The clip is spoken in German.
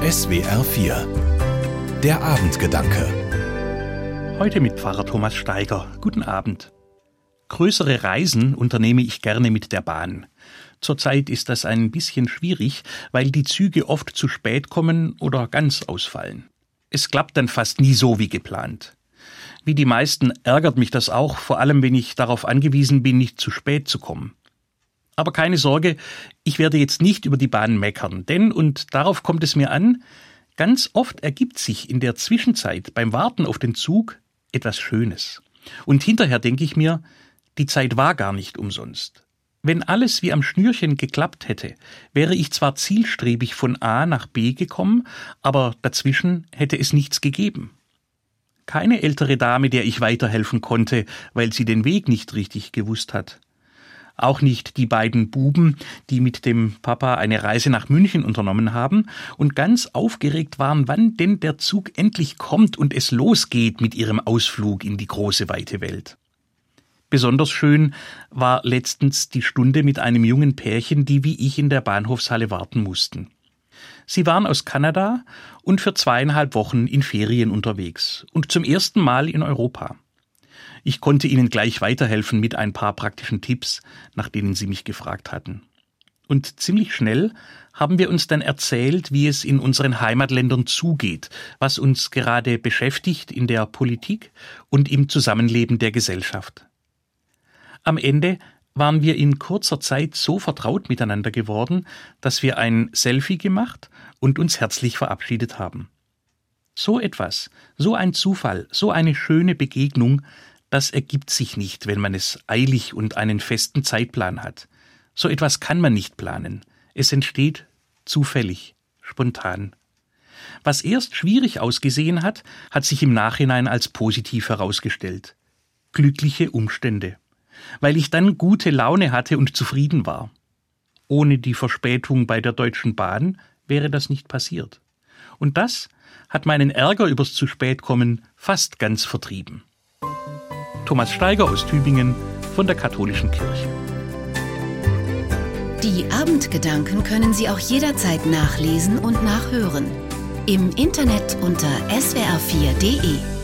SWR 4 Der Abendgedanke Heute mit Pfarrer Thomas Steiger. Guten Abend. Größere Reisen unternehme ich gerne mit der Bahn. Zurzeit ist das ein bisschen schwierig, weil die Züge oft zu spät kommen oder ganz ausfallen. Es klappt dann fast nie so wie geplant. Wie die meisten ärgert mich das auch, vor allem wenn ich darauf angewiesen bin, nicht zu spät zu kommen. Aber keine Sorge, ich werde jetzt nicht über die Bahn meckern, denn, und darauf kommt es mir an, ganz oft ergibt sich in der Zwischenzeit beim Warten auf den Zug etwas Schönes. Und hinterher denke ich mir, die Zeit war gar nicht umsonst. Wenn alles wie am Schnürchen geklappt hätte, wäre ich zwar zielstrebig von A nach B gekommen, aber dazwischen hätte es nichts gegeben. Keine ältere Dame, der ich weiterhelfen konnte, weil sie den Weg nicht richtig gewusst hat auch nicht die beiden Buben, die mit dem Papa eine Reise nach München unternommen haben und ganz aufgeregt waren, wann denn der Zug endlich kommt und es losgeht mit ihrem Ausflug in die große weite Welt. Besonders schön war letztens die Stunde mit einem jungen Pärchen, die wie ich in der Bahnhofshalle warten mussten. Sie waren aus Kanada und für zweieinhalb Wochen in Ferien unterwegs und zum ersten Mal in Europa. Ich konnte Ihnen gleich weiterhelfen mit ein paar praktischen Tipps, nach denen Sie mich gefragt hatten. Und ziemlich schnell haben wir uns dann erzählt, wie es in unseren Heimatländern zugeht, was uns gerade beschäftigt in der Politik und im Zusammenleben der Gesellschaft. Am Ende waren wir in kurzer Zeit so vertraut miteinander geworden, dass wir ein Selfie gemacht und uns herzlich verabschiedet haben. So etwas, so ein Zufall, so eine schöne Begegnung das ergibt sich nicht, wenn man es eilig und einen festen Zeitplan hat. So etwas kann man nicht planen. Es entsteht zufällig, spontan. Was erst schwierig ausgesehen hat, hat sich im Nachhinein als positiv herausgestellt. Glückliche Umstände. Weil ich dann gute Laune hatte und zufrieden war. Ohne die Verspätung bei der Deutschen Bahn wäre das nicht passiert. Und das hat meinen Ärger übers zu spät kommen fast ganz vertrieben. Thomas Steiger aus Tübingen von der Katholischen Kirche. Die Abendgedanken können Sie auch jederzeit nachlesen und nachhören. Im Internet unter swr4.de.